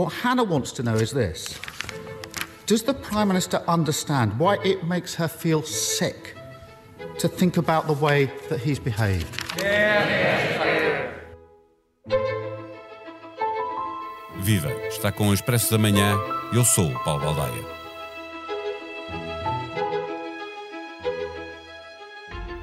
What Hannah wants to know is this Does the Prime Minister understand why it makes her feel sick to think about the way that he's behaved? Viva! Está com o Expresso da Manhã. Eu sou Paulo Baldaia.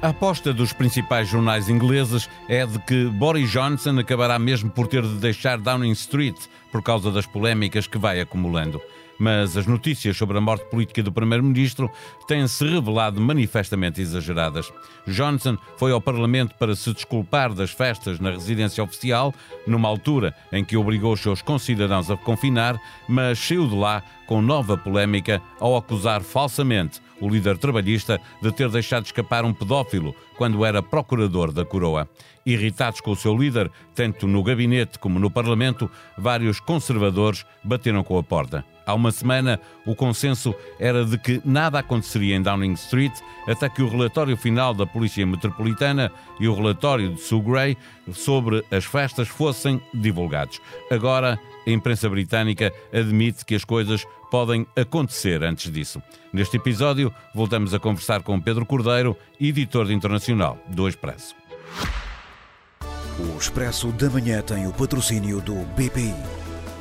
A aposta dos principais jornais ingleses é de que Boris Johnson acabará mesmo por ter de deixar Downing Street por causa das polémicas que vai acumulando. Mas as notícias sobre a morte política do Primeiro-Ministro têm-se revelado manifestamente exageradas. Johnson foi ao Parlamento para se desculpar das festas na residência oficial, numa altura em que obrigou os seus concidadãos a confinar, mas saiu de lá com nova polémica ao acusar falsamente o líder trabalhista de ter deixado escapar um pedófilo quando era procurador da coroa. Irritados com o seu líder, tanto no gabinete como no Parlamento, vários conservadores bateram com a porta. Há uma semana, o consenso era de que nada aconteceria em Downing Street até que o relatório final da Polícia Metropolitana e o relatório de Sue Gray sobre as festas fossem divulgados. Agora, a imprensa britânica admite que as coisas podem acontecer antes disso. Neste episódio, voltamos a conversar com Pedro Cordeiro, editor de internacional do Expresso. O Expresso da Manhã tem o patrocínio do BPI.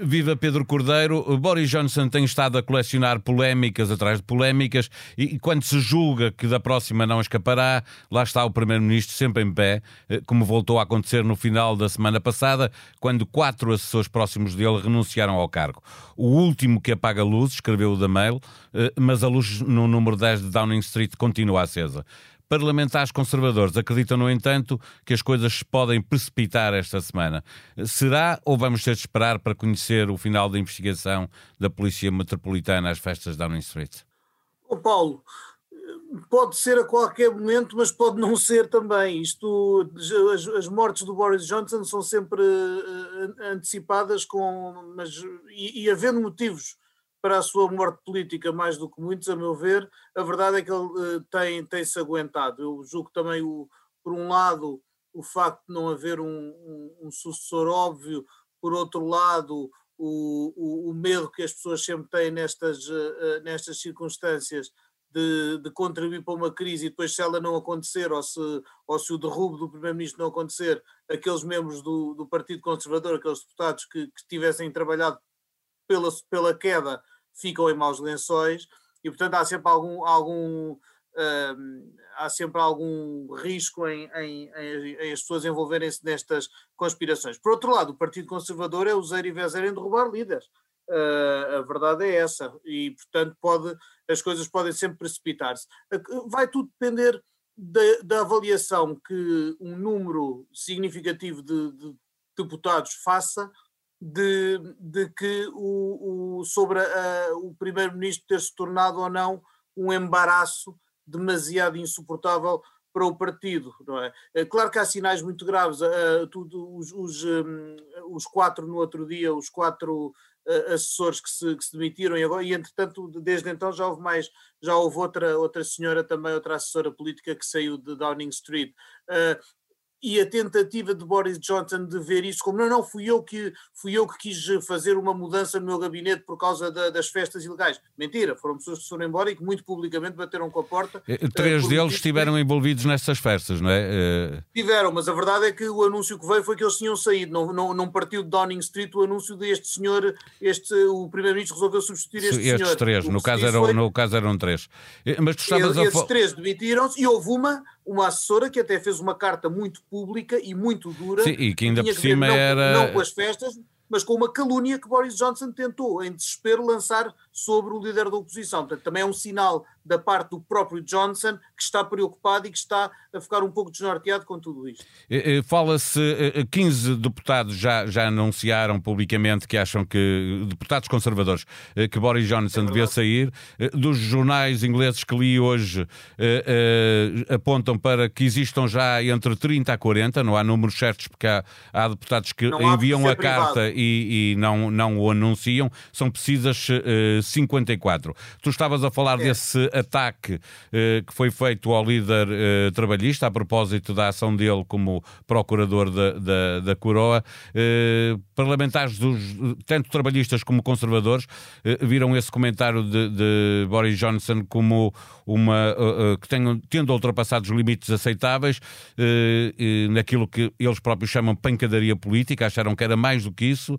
Viva Pedro Cordeiro. Boris Johnson tem estado a colecionar polémicas atrás de polémicas e quando se julga que da próxima não escapará, lá está o Primeiro-Ministro sempre em pé, eh, como voltou a acontecer no final da semana passada, quando quatro assessores próximos dele renunciaram ao cargo. O último que apaga a luz, escreveu o da Mail, eh, mas a luz no número 10 de Downing Street continua acesa. Parlamentares conservadores acreditam, no entanto, que as coisas se podem precipitar esta semana. Será ou vamos ter de esperar para conhecer o final da investigação da Polícia Metropolitana às festas de Downing Street? Oh, Paulo, pode ser a qualquer momento, mas pode não ser também. Isto, as, as mortes do Boris Johnson são sempre uh, antecipadas com, mas e, e havendo motivos para a sua morte política mais do que muitos, a meu ver, a verdade é que ele uh, tem, tem-se aguentado. Eu julgo também, o, por um lado, o facto de não haver um, um, um sucessor óbvio, por outro lado, o, o, o, medo que as pessoas sempre têm nestas, uh, nestas circunstâncias de, de, contribuir para uma crise e depois se ela não acontecer ou se, ou se o derrubo do primeiro-ministro não acontecer, aqueles membros do, do Partido Conservador, aqueles deputados que, que tivessem trabalhado pela, pela queda ficam em maus lençóis e portanto há sempre algum, algum hum, há sempre algum risco em, em, em as pessoas envolverem-se nestas conspirações. Por outro lado, o Partido Conservador é useiro e vezer em derrubar líderes. Uh, a verdade é essa e portanto pode, as coisas podem sempre precipitar-se. Vai tudo depender da, da, avaliação que um número significativo de, de deputados faça de, de que o, o sobre a, o primeiro-ministro ter se tornado ou não um embaraço demasiado insuportável para o partido, não é? é claro que há sinais muito graves, uh, tudo, os, os, um, os, quatro no outro dia, os quatro uh, assessores que se, que se demitiram e, agora, e entretanto desde então já houve mais, já houve outra, outra senhora também, outra assessora política que saiu de Downing Street. Uh, e a tentativa de Boris Johnson de ver isso como não, não, fui eu que fui eu que quis fazer uma mudança no meu gabinete por causa da, das festas ilegais. Mentira, foram pessoas que foram embora e que muito publicamente bateram com a porta. Eh, três uh, deles estiveram envolvidos nessas festas, não é? Uh... Tiveram, mas a verdade é que o anúncio que veio foi que eles tinham saído. Não, não, não partiu de Downing Street o anúncio deste senhor, este, o primeiro-ministro resolveu substituir este Estes senhor. três, no caso, eram, foi... no caso eram três. Mas tu estavas e, a... Três demitiram-se e houve uma uma assessora que até fez uma carta muito pública e muito dura. Sim, e que ainda por cima não, era. Não com as festas, mas com uma calúnia que Boris Johnson tentou, em desespero, lançar sobre o líder da oposição. Portanto, também é um sinal da parte do próprio Johnson que está preocupado e que está a ficar um pouco desnorteado com tudo isto. Fala-se, 15 deputados já, já anunciaram publicamente que acham que, deputados conservadores, que Boris Johnson é devia sair. Dos jornais ingleses que li hoje, apontam para que existam já entre 30 a 40, não há números certos porque há, há deputados que não enviam a carta e, e, não, não o anunciam, são precisas 54. Tu estavas a falar é. desse ataque uh, que foi feito ao líder uh, trabalhista a propósito da ação dele como procurador da, da, da coroa. Uh, parlamentares dos, tanto trabalhistas como conservadores viram esse comentário de, de, Boris Johnson como uma que tenham, tendo ultrapassado os limites aceitáveis naquilo que eles próprios chamam pancadaria política, acharam que era mais do que isso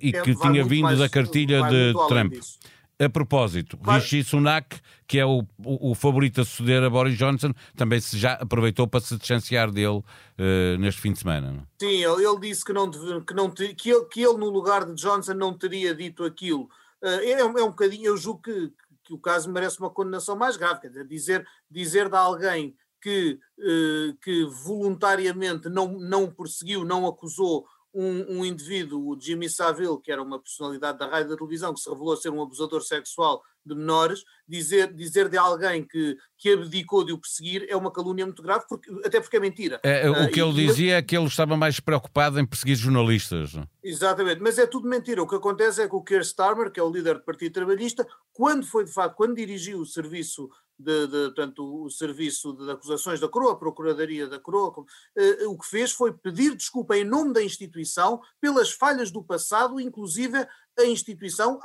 e é, que tinha vindo mais, da cartilha de Trump. Disso. A propósito, claro. Rishi Sunak, que é o, o, o, favorito a suceder a Boris Johnson, também se já aproveitou para se distanciar dele uh, neste fim de semana. Não? Sim, ele, ele, disse que, não, que, não, que, ele, que ele, no lugar de Johnson, não teria dito aquilo. Uh, é, é, um bocadinho, eu julgo que, que o caso merece uma condenação mais grave, quer dizer, dizer, dizer de alguém que, uh, que voluntariamente não, não perseguiu, não acusou um, um, indivíduo, o Jimmy Savile, que era uma personalidade da rádio e da televisão, que se revelou ser um abusador sexual de menores, dizer, dizer de alguém que, que abdicou de o perseguir é uma calúnia muito grave, porque, até porque é mentira. É, o que uh, ele dizia é que ele estava mais preocupado em perseguir jornalistas. Exatamente, mas é tudo mentira. O que acontece é que o Keir Starmer, que é o líder do Partido Trabalhista, quando foi de facto, quando dirigiu o serviço de, de portanto, o serviço de acusações da Coroa, a Procuradoria da Coroa, uh, o que fez foi pedir desculpa em nome da instituição pelas falhas do passado, inclusive a instituição,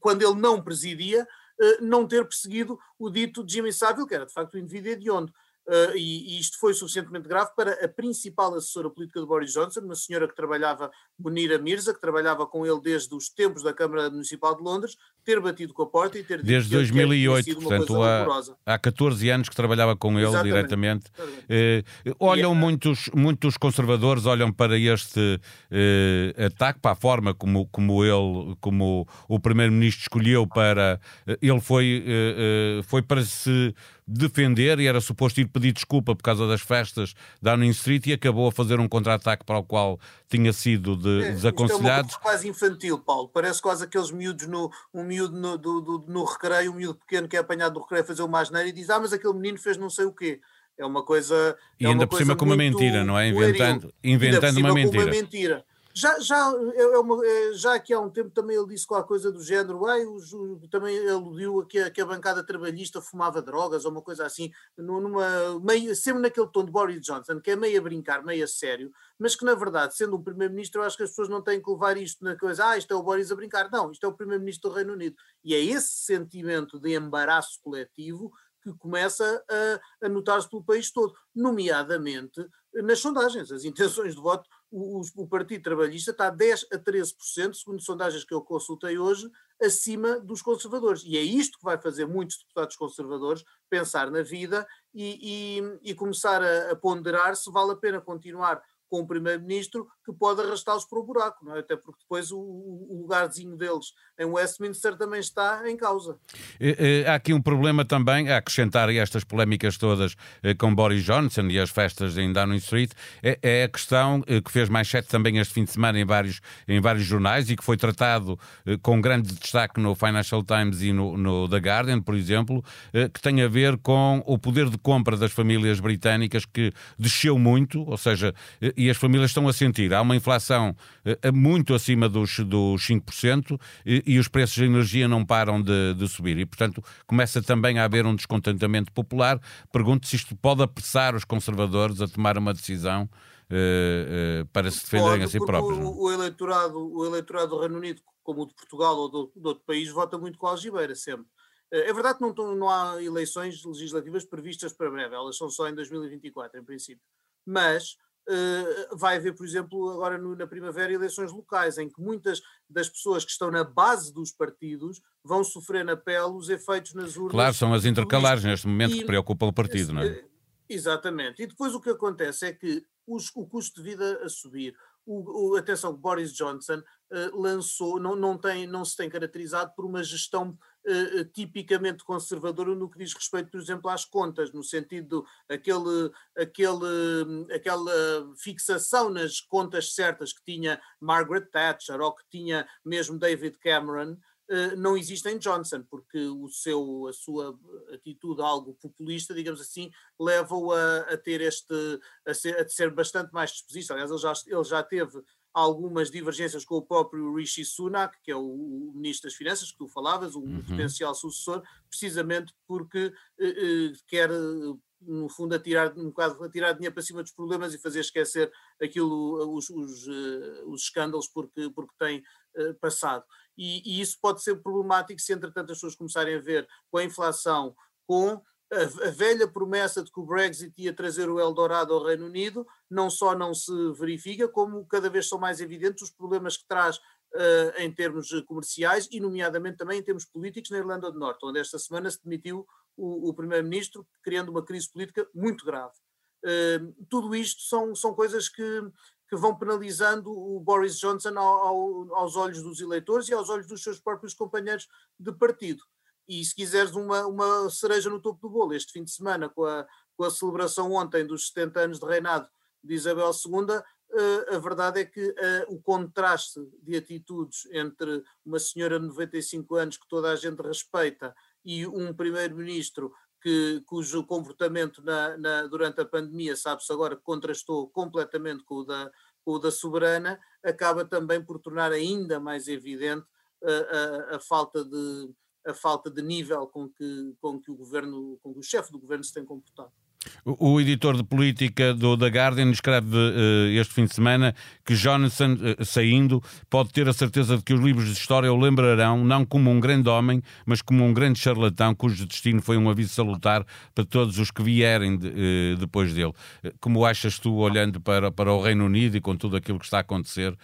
quando ele não presidia, uh, não ter perseguido o dito Jimmy Savile, que era de facto o indivíduo hediondo. Uh, e, e, isto foi suficientemente grave para a principal assessora política de Boris Johnson, uma senhora que trabalhava, Munira Mirza, que trabalhava com ele desde os tempos da Câmara Municipal de Londres, ter batido com a porta e ter dito Desde 2008, portanto, há, há 14 anos que trabalhava com ele Exatamente. diretamente. Uh, olham é... muitos, muitos conservadores olham para este uh, ataque, para a forma como, como ele, como o primeiro-ministro escolheu para. ele foi, foi para se defender e era suposto ir pedir desculpa por causa das festas da Downing Street e acabou a fazer um contra-ataque para o qual tinha sido de, é, desaconselhado. Isto é quase infantil, Paulo. Parece quase aqueles miúdos no, um miúdo no, do, do, no recreio, um miúdo pequeno que é apanhado no recreio a fazer uma asneira e diz: Ah, mas aquele menino fez não sei o quê. É uma coisa. E é ainda por cima com uma mentira, não é? Inventando, inventando uma mentira. uma mentira. Já, já, é uma, é, já aqui há um tempo também ele disse qualquer coisa do género, Ai, também aludiu a que, a que a bancada trabalhista fumava drogas ou uma coisa assim, numa, meio, sempre naquele tom de Boris Johnson, que é meio a brincar, meio a sério, mas que na verdade, sendo um primeiro-ministro, eu acho que as pessoas não têm que levar isto na coisa, ah, isto é o Boris a brincar. Não, isto é o primeiro-ministro do Reino Unido. E é esse sentimento de embaraço coletivo que começa a, a notar-se pelo país todo, nomeadamente nas sondagens. As intenções de voto o, o, Partido Trabalhista está 10 a 13%, segundo sondagens que eu consultei hoje, acima dos conservadores. E é isto que vai fazer muitos deputados conservadores pensar na vida e, e, e começar a, a ponderar se vale a pena continuar com o primeiro-ministro que pode arrastá-los para o buraco, não é? até porque depois o, o, lugarzinho deles em Westminster também está em causa. Há aqui um problema também, a acrescentar estas polémicas todas eh, com Boris Johnson e as festas em Downing Street, é, é a questão eh, que fez mais sete também este fim de semana em vários, em vários jornais e que foi tratado eh, com grande destaque no Financial Times e no, no The Guardian, por exemplo, que tem a ver com o poder de compra das famílias britânicas que desceu muito, ou seja, e as famílias estão a sentir. Há uma inflação uh, muito acima dos, dos 5% e, e os preços de energia não param de, de, subir. E, portanto, começa também a haver um descontentamento popular. Pergunto se isto pode apressar os conservadores a tomar uma decisão uh, uh, para se defenderem pode, a si próprios. O, o, eleitorado, o eleitorado do Reino Unido, como o de Portugal ou do, de outro país, vota muito com a algibeira sempre. É verdade que não, não, há eleições legislativas previstas para breve, elas são só em 2024, em princípio. Mas Uh, vai haver, por exemplo, agora no, na primavera, eleições locais, em que muitas das pessoas que estão na base dos partidos vão sofrer na pele os efeitos nas urnas. Claro, são as intercalares neste momento e, que preocupam o partido, não é? Eh, exatamente. E depois o que acontece é que os, o custo de vida a subir, o, o, atenção, Boris Johnson uh, lançou, não, não, tem, não se tem caracterizado por uma gestão uh, tipicamente conservadora no que diz respeito, por exemplo, às contas, no sentido aquele, aquele, aquela fixação nas contas certas que tinha Margaret Thatcher ou que tinha mesmo David Cameron, Uh, não existe em Johnson, porque o seu, a sua atitude algo populista, digamos assim, leva-o a, a, ter este, a ser, a ser bastante mais disposível. Aliás, ele já, ele já teve algumas divergências com o próprio Rishi Sunak, que é o, o Ministro das Finanças, que tu falavas, o uhum. potencial sucessor, precisamente porque eh, eh, quer, no fundo, atirar um bocado, atirar dinheiro para cima dos problemas e fazer esquecer aquilo, os, os, os escândalos porque, porque tem passado. E, e, isso pode ser problemático se, entretanto, as pessoas começarem a ver com a inflação, com a, velha promessa de que o Brexit ia trazer o Eldorado ao Reino Unido não só não se verifica, como cada vez são mais evidentes os problemas que traz uh, em termos comerciais e, nomeadamente, também em termos políticos na Irlanda do Norte, onde esta semana se demitiu o, o Primeiro-Ministro, criando uma crise política muito grave. Uh, tudo isto são, são coisas que, que vão penalizando o Boris Johnson ao, ao, aos olhos dos eleitores e aos olhos dos seus próprios companheiros de partido e se quiseres uma, uma cereja no topo do bolo, este fim de semana, com a, com a celebração ontem dos 70 anos de reinado de Isabel II, uh, a verdade é que uh, o contraste de atitudes entre uma senhora de 95 anos que toda a gente respeita e um primeiro-ministro que, cujo comportamento na, na, durante a pandemia, sabe-se agora, contrastou completamente com o, da, com o da soberana, acaba também por tornar ainda mais evidente uh, a, a falta de a falta de nível com que, com que o governo, com que o chefe do governo se tem comportado. O, editor de política do The Guardian escreve uh, este fim de semana que Jonathan, uh, saindo, pode ter a certeza de que os livros de história o lembrarão não como um grande homem, mas como um grande charlatão cujo destino foi um aviso salutar para todos os que vierem de, uh, depois dele. Como achas tu, olhando para, para o Reino Unido e com tudo aquilo que está a acontecer,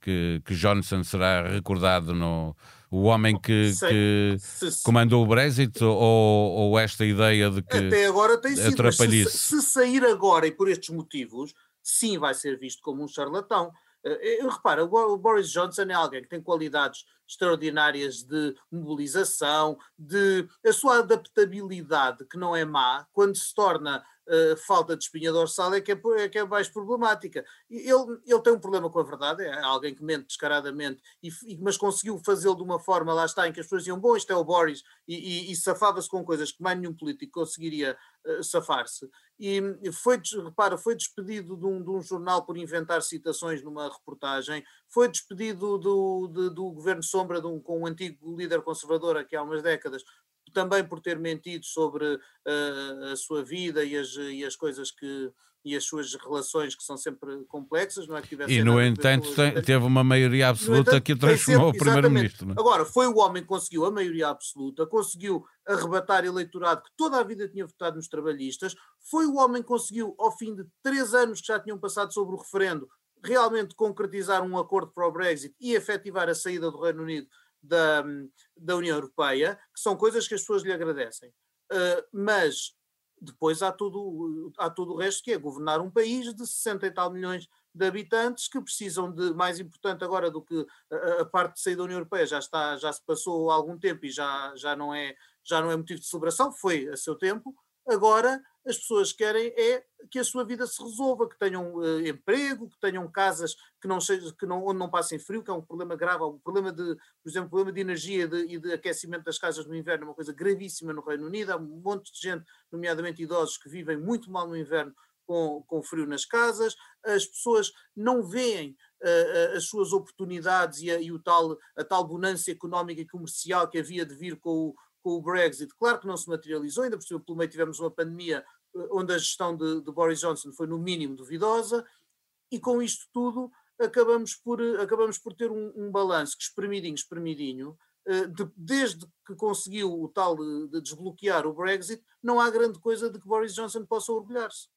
que, que Jonathan será recordado no o homem que, que comandou o Brexit ou, ou, esta ideia de que até agora tem sido se, se, sair agora e por estes motivos sim vai ser visto como um charlatão. Uh, repara, o Boris Johnson é alguém que tem qualidades extraordinárias de mobilização, de a sua adaptabilidade, que não é má, quando se torna uh, falta de espinha dorsal é que é, é, que é mais problemática. Ele, ele tem um problema com a verdade, é alguém que mente descaradamente, e, mas conseguiu fazê-lo de uma forma, lá está, em que as pessoas diziam, bom, isto é o Boris, e, e, e safava-se com coisas que mais nenhum político conseguiria uh, safar-se. E foi, repara, foi despedido de um, de um jornal por inventar citações numa reportagem, foi despedido do, do, do governo sombra de um, com um antigo líder conservador aqui há umas décadas, também por ter mentido sobre uh, a sua vida e as, e as coisas que e as suas relações que são sempre complexas, não é que E no entanto tem, teve uma maioria absoluta entanto, que o transformou o primeiro-ministro. É? Agora, foi o homem que conseguiu a maioria absoluta, conseguiu arrebatar eleitorado que toda a vida tinha votado nos trabalhistas, foi o homem que conseguiu, ao fim de três anos que já tinham passado sobre o referendo, realmente concretizar um acordo para o Brexit e efetivar a saída do Reino Unido da, da União Europeia, que são coisas que as pessoas lhe agradecem. Uh, mas depois há tudo, há tudo o resto que é governar um país de 60 e tal milhões de habitantes que precisam de, mais importante agora do que a, a parte de sair da União Europeia, já está, já se passou algum tempo e já, já, não é, já não é motivo de celebração, foi a seu tempo, agora as pessoas querem é que a sua vida se resolva, que tenham uh, emprego, que tenham casas que não que não, onde não passem frio, que é um problema grave, um problema de, por exemplo, problema de energia de, e de aquecimento das casas no inverno, é uma coisa gravíssima no Reino Unido, há um monte de gente, nomeadamente idosos, que vivem muito mal no inverno com, com frio nas casas, as pessoas não veem uh, as suas oportunidades e, a, e o tal, a tal bonança económica e comercial que havia de vir com o, com o Brexit, claro que não se materializou, ainda por cima pelo meio tivemos uma pandemia eh, onde a gestão de, de Boris Johnson foi no mínimo duvidosa, e com isto tudo acabamos por, eh, acabamos por ter um, um balanço que espremidinho, espremidinho, eh, de, desde que conseguiu o tal de, de desbloquear o Brexit, não há grande coisa de que Boris Johnson possa orgulhar-se.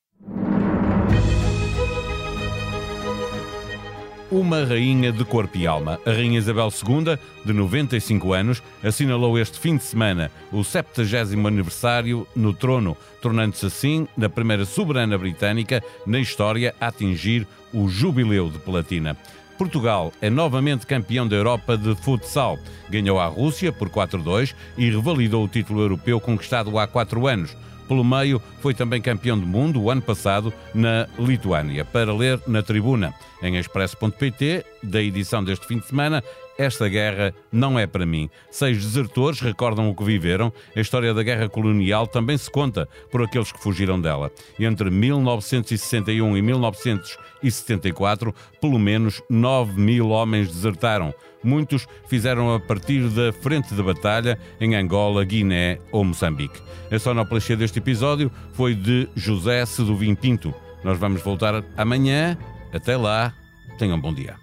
Uma rainha de corpo e alma. A Rainha Isabel II, de 95 anos, assinalou este fim de semana o 70 aniversário no trono, tornando-se assim na primeira soberana britânica na história a atingir o jubileu de platina. Portugal é novamente campeão da Europa de futsal. Ganhou a Rússia por 4-2 e revalidou o título europeu conquistado há quatro anos. Pelo meio, foi também campeão do mundo o ano passado na Lituânia. Para ler na tribuna, em expresso.pt, da edição deste fim de semana, esta guerra não é para mim. Seis desertores recordam o que viveram. A história da guerra colonial também se conta por aqueles que fugiram dela. Entre 1961 e 1974, pelo menos 9 mil homens desertaram. Muitos fizeram a partir da frente de batalha em Angola, Guiné ou Moçambique. A sonoplastia deste episódio foi de José Seduvim Pinto. Nós vamos voltar amanhã. Até lá, tenham um bom dia.